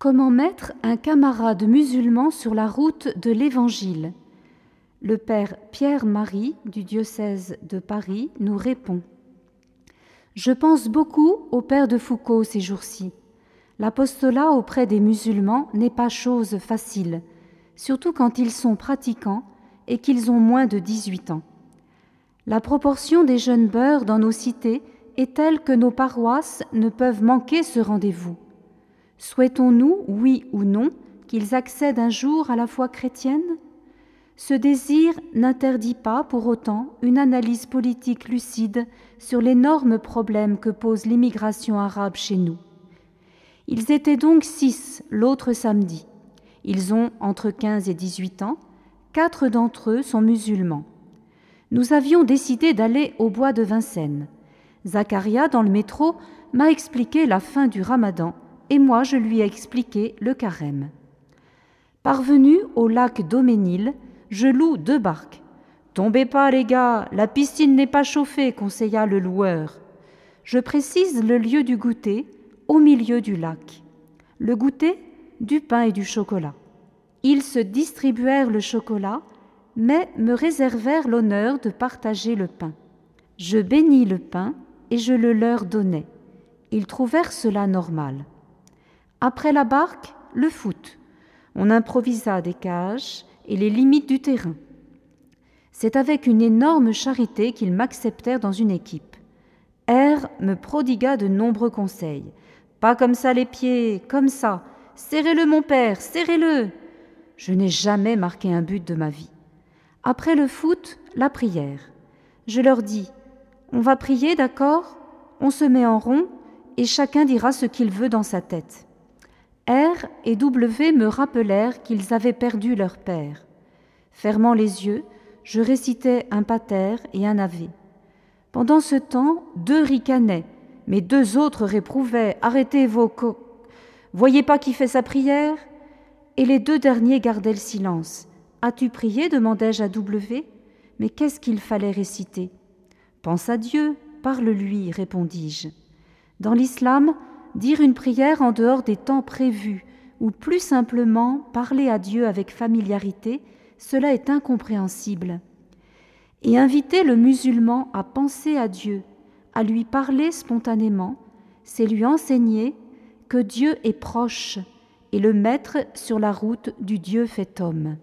Comment mettre un camarade musulman sur la route de l'Évangile? Le père Pierre-Marie du diocèse de Paris nous répond. Je pense beaucoup au père de Foucault ces jours-ci. L'apostolat auprès des musulmans n'est pas chose facile, surtout quand ils sont pratiquants et qu'ils ont moins de 18 ans. La proportion des jeunes beurs dans nos cités est telle que nos paroisses ne peuvent manquer ce rendez-vous. Souhaitons-nous, oui ou non, qu'ils accèdent un jour à la foi chrétienne? Ce désir n'interdit pas pour autant une analyse politique lucide sur l'énorme problème que pose l'immigration arabe chez nous. Ils étaient donc six l'autre samedi. Ils ont entre 15 et 18 ans. Quatre d'entre eux sont musulmans. Nous avions décidé d'aller au bois de Vincennes. Zacharia, dans le métro, m'a expliqué la fin du ramadan et moi je lui ai expliqué le carême. Parvenu au lac Doménil, je loue deux barques. Tombez pas, les gars, la piscine n'est pas chauffée, conseilla le loueur. Je précise le lieu du goûter, au milieu du lac. Le goûter, du pain et du chocolat. Ils se distribuèrent le chocolat, mais me réservèrent l'honneur de partager le pain. Je bénis le pain et je le leur donnai. Ils trouvèrent cela normal. Après la barque, le foot. On improvisa des cages et les limites du terrain. C'est avec une énorme charité qu'ils m'acceptèrent dans une équipe. R me prodigua de nombreux conseils. Pas comme ça les pieds, comme ça. Serrez-le, mon père, serrez-le. Je n'ai jamais marqué un but de ma vie. Après le foot, la prière. Je leur dis On va prier, d'accord? On se met en rond et chacun dira ce qu'il veut dans sa tête. R et W me rappelèrent qu'ils avaient perdu leur père. Fermant les yeux, je récitais un pater et un ave. Pendant ce temps, deux ricanaient, mais deux autres réprouvaient Arrêtez vos co. Voyez pas qui fait sa prière? Et les deux derniers gardaient le silence. As-tu prié? demandai-je à W. Mais qu'est-ce qu'il fallait réciter? Pense à Dieu, parle-lui, répondis-je. Dans l'islam, dire une prière en dehors des temps prévus, ou plus simplement parler à Dieu avec familiarité, cela est incompréhensible. Et inviter le musulman à penser à Dieu, à lui parler spontanément, c'est lui enseigner que Dieu est proche et le mettre sur la route du Dieu fait homme.